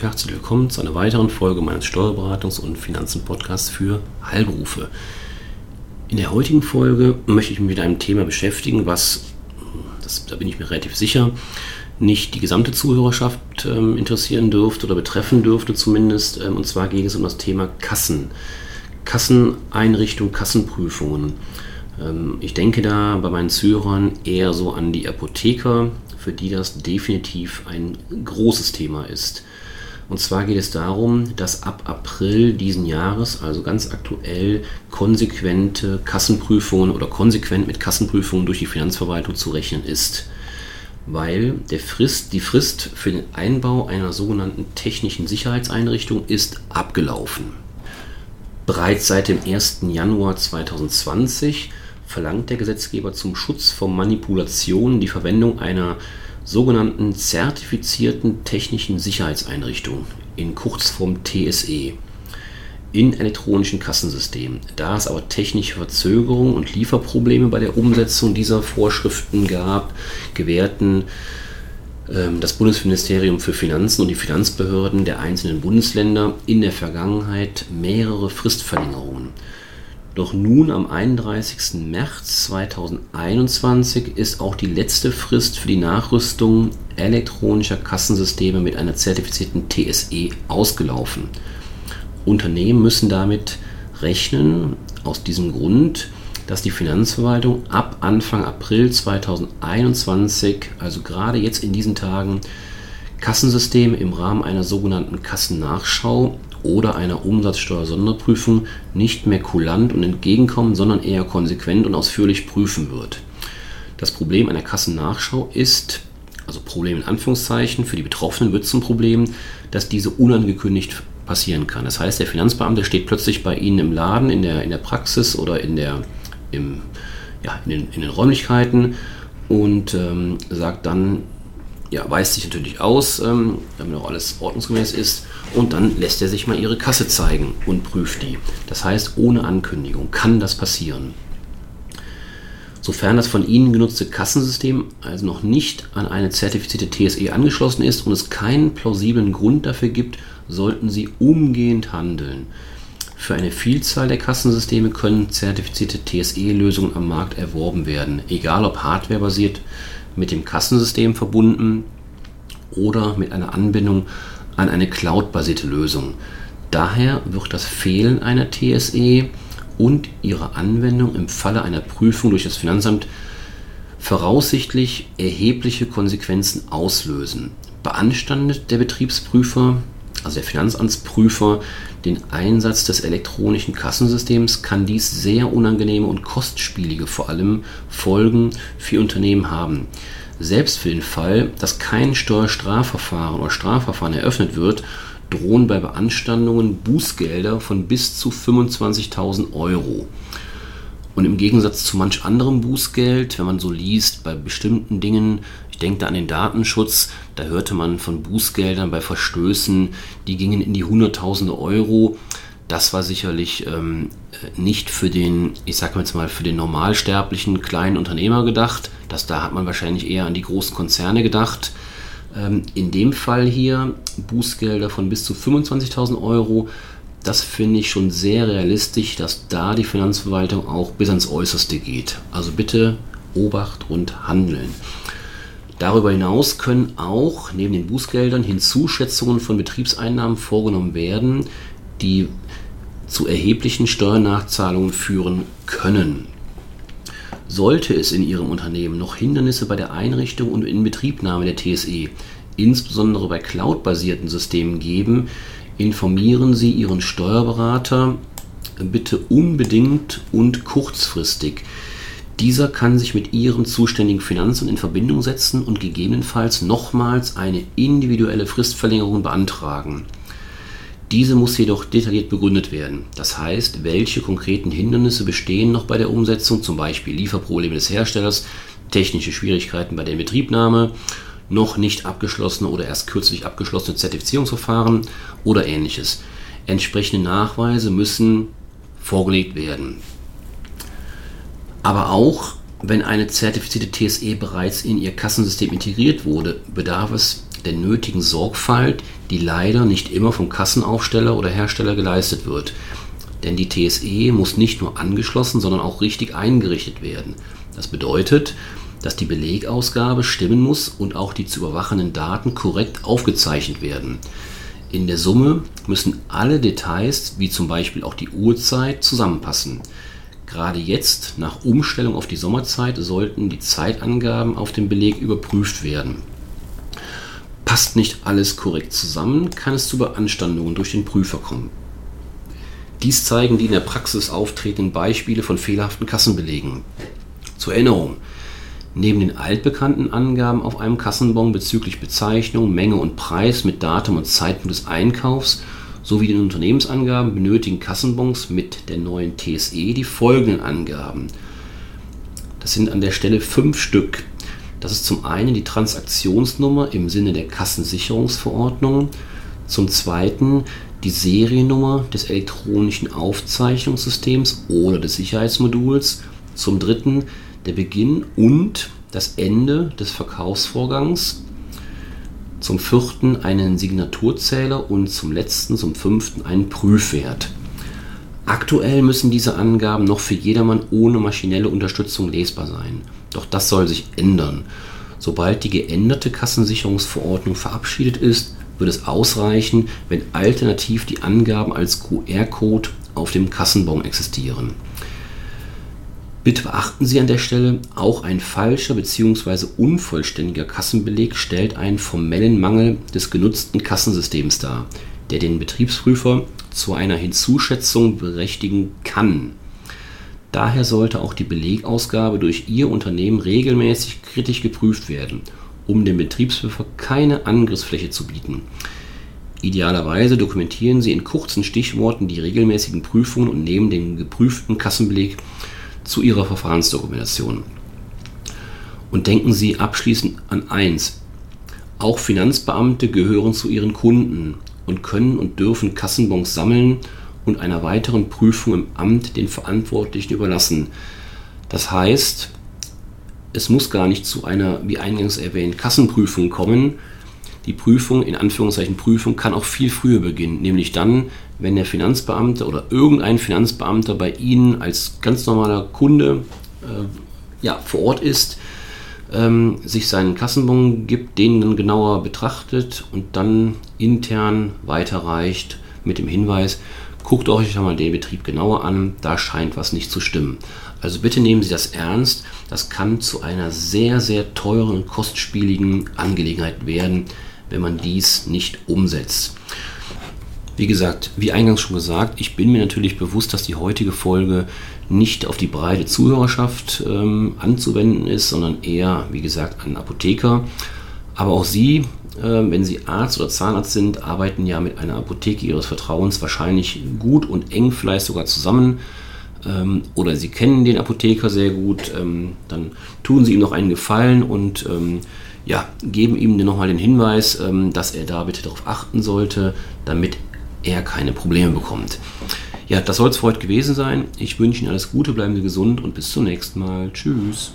Herzlich willkommen zu einer weiteren Folge meines Steuerberatungs- und Finanzen-Podcasts für Heilberufe. In der heutigen Folge möchte ich mich mit einem Thema beschäftigen, was, das, da bin ich mir relativ sicher, nicht die gesamte Zuhörerschaft ähm, interessieren dürfte oder betreffen dürfte zumindest. Ähm, und zwar geht es um das Thema Kassen. Kasseneinrichtung, Kassenprüfungen. Ähm, ich denke da bei meinen Zuhörern eher so an die Apotheker, für die das definitiv ein großes Thema ist. Und zwar geht es darum, dass ab April diesen Jahres, also ganz aktuell, konsequente Kassenprüfungen oder konsequent mit Kassenprüfungen durch die Finanzverwaltung zu rechnen ist. Weil der Frist, die Frist für den Einbau einer sogenannten technischen Sicherheitseinrichtung ist abgelaufen. Bereits seit dem 1. Januar 2020 verlangt der Gesetzgeber zum Schutz vor Manipulation die Verwendung einer sogenannten zertifizierten technischen Sicherheitseinrichtung, in Kurzform TSE, in elektronischen Kassensystemen. Da es aber technische Verzögerungen und Lieferprobleme bei der Umsetzung dieser Vorschriften gab, gewährten ähm, das Bundesministerium für Finanzen und die Finanzbehörden der einzelnen Bundesländer in der Vergangenheit mehrere Fristverlängerungen. Doch nun am 31. März 2021 ist auch die letzte Frist für die Nachrüstung elektronischer Kassensysteme mit einer zertifizierten TSE ausgelaufen. Unternehmen müssen damit rechnen, aus diesem Grund, dass die Finanzverwaltung ab Anfang April 2021, also gerade jetzt in diesen Tagen, Kassensysteme im Rahmen einer sogenannten Kassennachschau oder einer Umsatzsteuersonderprüfung nicht mehr kulant und entgegenkommen, sondern eher konsequent und ausführlich prüfen wird. Das Problem einer Kassennachschau ist, also Problem in Anführungszeichen, für die Betroffenen wird zum Problem, dass diese unangekündigt passieren kann. Das heißt, der Finanzbeamte steht plötzlich bei Ihnen im Laden, in der, in der Praxis oder in, der, im, ja, in, den, in den Räumlichkeiten und ähm, sagt dann, ja, weist sich natürlich aus, ähm, damit auch alles ordnungsgemäß ist. Und dann lässt er sich mal ihre Kasse zeigen und prüft die. Das heißt, ohne Ankündigung kann das passieren. Sofern das von Ihnen genutzte Kassensystem also noch nicht an eine zertifizierte TSE angeschlossen ist und es keinen plausiblen Grund dafür gibt, sollten Sie umgehend handeln. Für eine Vielzahl der Kassensysteme können zertifizierte TSE-Lösungen am Markt erworben werden, egal ob hardwarebasiert mit dem Kassensystem verbunden oder mit einer Anbindung an eine cloud-basierte Lösung. Daher wird das Fehlen einer TSE und ihre Anwendung im Falle einer Prüfung durch das Finanzamt voraussichtlich erhebliche Konsequenzen auslösen. Beanstandet der Betriebsprüfer, also der Finanzamtsprüfer, den Einsatz des elektronischen Kassensystems, kann dies sehr unangenehme und kostspielige vor allem Folgen für Unternehmen haben. Selbst für den Fall, dass kein Steuerstrafverfahren oder Strafverfahren eröffnet wird, drohen bei Beanstandungen Bußgelder von bis zu 25.000 Euro. Und im Gegensatz zu manch anderem Bußgeld, wenn man so liest, bei bestimmten Dingen, ich denke da an den Datenschutz, da hörte man von Bußgeldern bei Verstößen, die gingen in die Hunderttausende Euro. Das war sicherlich ähm, nicht für den, ich sag jetzt mal, für den normalsterblichen kleinen Unternehmer gedacht. Das, da hat man wahrscheinlich eher an die großen Konzerne gedacht. Ähm, in dem Fall hier Bußgelder von bis zu 25.000 Euro. Das finde ich schon sehr realistisch, dass da die Finanzverwaltung auch bis ans Äußerste geht. Also bitte Obacht und Handeln. Darüber hinaus können auch neben den Bußgeldern Hinzuschätzungen von Betriebseinnahmen vorgenommen werden, die zu erheblichen Steuernachzahlungen führen können. Sollte es in Ihrem Unternehmen noch Hindernisse bei der Einrichtung und Inbetriebnahme der TSE, insbesondere bei cloud-basierten Systemen geben, informieren Sie Ihren Steuerberater bitte unbedingt und kurzfristig. Dieser kann sich mit Ihrem zuständigen Finanzamt in Verbindung setzen und gegebenenfalls nochmals eine individuelle Fristverlängerung beantragen. Diese muss jedoch detailliert begründet werden. Das heißt, welche konkreten Hindernisse bestehen noch bei der Umsetzung, zum Beispiel Lieferprobleme des Herstellers, technische Schwierigkeiten bei der Betriebnahme, noch nicht abgeschlossene oder erst kürzlich abgeschlossene Zertifizierungsverfahren oder ähnliches. Entsprechende Nachweise müssen vorgelegt werden. Aber auch wenn eine zertifizierte TSE bereits in ihr Kassensystem integriert wurde, bedarf es der nötigen Sorgfalt, die leider nicht immer vom Kassenaufsteller oder Hersteller geleistet wird. Denn die TSE muss nicht nur angeschlossen, sondern auch richtig eingerichtet werden. Das bedeutet, dass die Belegausgabe stimmen muss und auch die zu überwachenden Daten korrekt aufgezeichnet werden. In der Summe müssen alle Details, wie zum Beispiel auch die Uhrzeit, zusammenpassen. Gerade jetzt, nach Umstellung auf die Sommerzeit, sollten die Zeitangaben auf dem Beleg überprüft werden. Passt nicht alles korrekt zusammen, kann es zu Beanstandungen durch den Prüfer kommen. Dies zeigen die in der Praxis auftretenden Beispiele von fehlerhaften Kassenbelegen. Zur Erinnerung, neben den altbekannten Angaben auf einem Kassenbon bezüglich Bezeichnung, Menge und Preis mit Datum und Zeitpunkt des Einkaufs sowie den Unternehmensangaben benötigen Kassenbons mit der neuen TSE die folgenden Angaben. Das sind an der Stelle fünf Stück. Das ist zum einen die Transaktionsnummer im Sinne der Kassensicherungsverordnung, zum zweiten die Seriennummer des elektronischen Aufzeichnungssystems oder des Sicherheitsmoduls, zum dritten der Beginn und das Ende des Verkaufsvorgangs, zum vierten einen Signaturzähler und zum letzten, zum fünften einen Prüfwert. Aktuell müssen diese Angaben noch für jedermann ohne maschinelle Unterstützung lesbar sein. Doch das soll sich ändern. Sobald die geänderte Kassensicherungsverordnung verabschiedet ist, wird es ausreichen, wenn alternativ die Angaben als QR-Code auf dem Kassenbon existieren. Bitte beachten Sie an der Stelle, auch ein falscher bzw. unvollständiger Kassenbeleg stellt einen formellen Mangel des genutzten Kassensystems dar, der den Betriebsprüfer zu einer Hinzuschätzung berechtigen kann. Daher sollte auch die Belegausgabe durch Ihr Unternehmen regelmäßig kritisch geprüft werden, um dem Betriebsprüfer keine Angriffsfläche zu bieten. Idealerweise dokumentieren Sie in kurzen Stichworten die regelmäßigen Prüfungen und nehmen den geprüften Kassenbeleg zu Ihrer Verfahrensdokumentation. Und denken Sie abschließend an eins. Auch Finanzbeamte gehören zu ihren Kunden und können und dürfen Kassenbons sammeln und einer weiteren Prüfung im Amt den Verantwortlichen überlassen. Das heißt, es muss gar nicht zu einer, wie eingangs erwähnt, Kassenprüfung kommen. Die Prüfung, in Anführungszeichen Prüfung, kann auch viel früher beginnen, nämlich dann, wenn der Finanzbeamte oder irgendein Finanzbeamter bei Ihnen als ganz normaler Kunde äh, ja, vor Ort ist, ähm, sich seinen Kassenbon gibt, den dann genauer betrachtet und dann intern weiterreicht mit dem Hinweis, guckt euch mal den Betrieb genauer an, da scheint was nicht zu stimmen. Also bitte nehmen Sie das ernst, das kann zu einer sehr, sehr teuren kostspieligen Angelegenheit werden, wenn man dies nicht umsetzt. Wie gesagt, wie eingangs schon gesagt, ich bin mir natürlich bewusst, dass die heutige Folge nicht auf die breite Zuhörerschaft ähm, anzuwenden ist, sondern eher, wie gesagt, an Apotheker. Aber auch Sie, wenn Sie Arzt oder Zahnarzt sind, arbeiten ja mit einer Apotheke Ihres Vertrauens wahrscheinlich gut und eng vielleicht sogar zusammen. Ähm, oder Sie kennen den Apotheker sehr gut, ähm, dann tun Sie ihm noch einen Gefallen und ähm, ja, geben ihm nochmal den Hinweis, ähm, dass er da bitte darauf achten sollte, damit er keine Probleme bekommt. Ja, das soll es für heute gewesen sein. Ich wünsche Ihnen alles Gute, bleiben Sie gesund und bis zum nächsten Mal. Tschüss.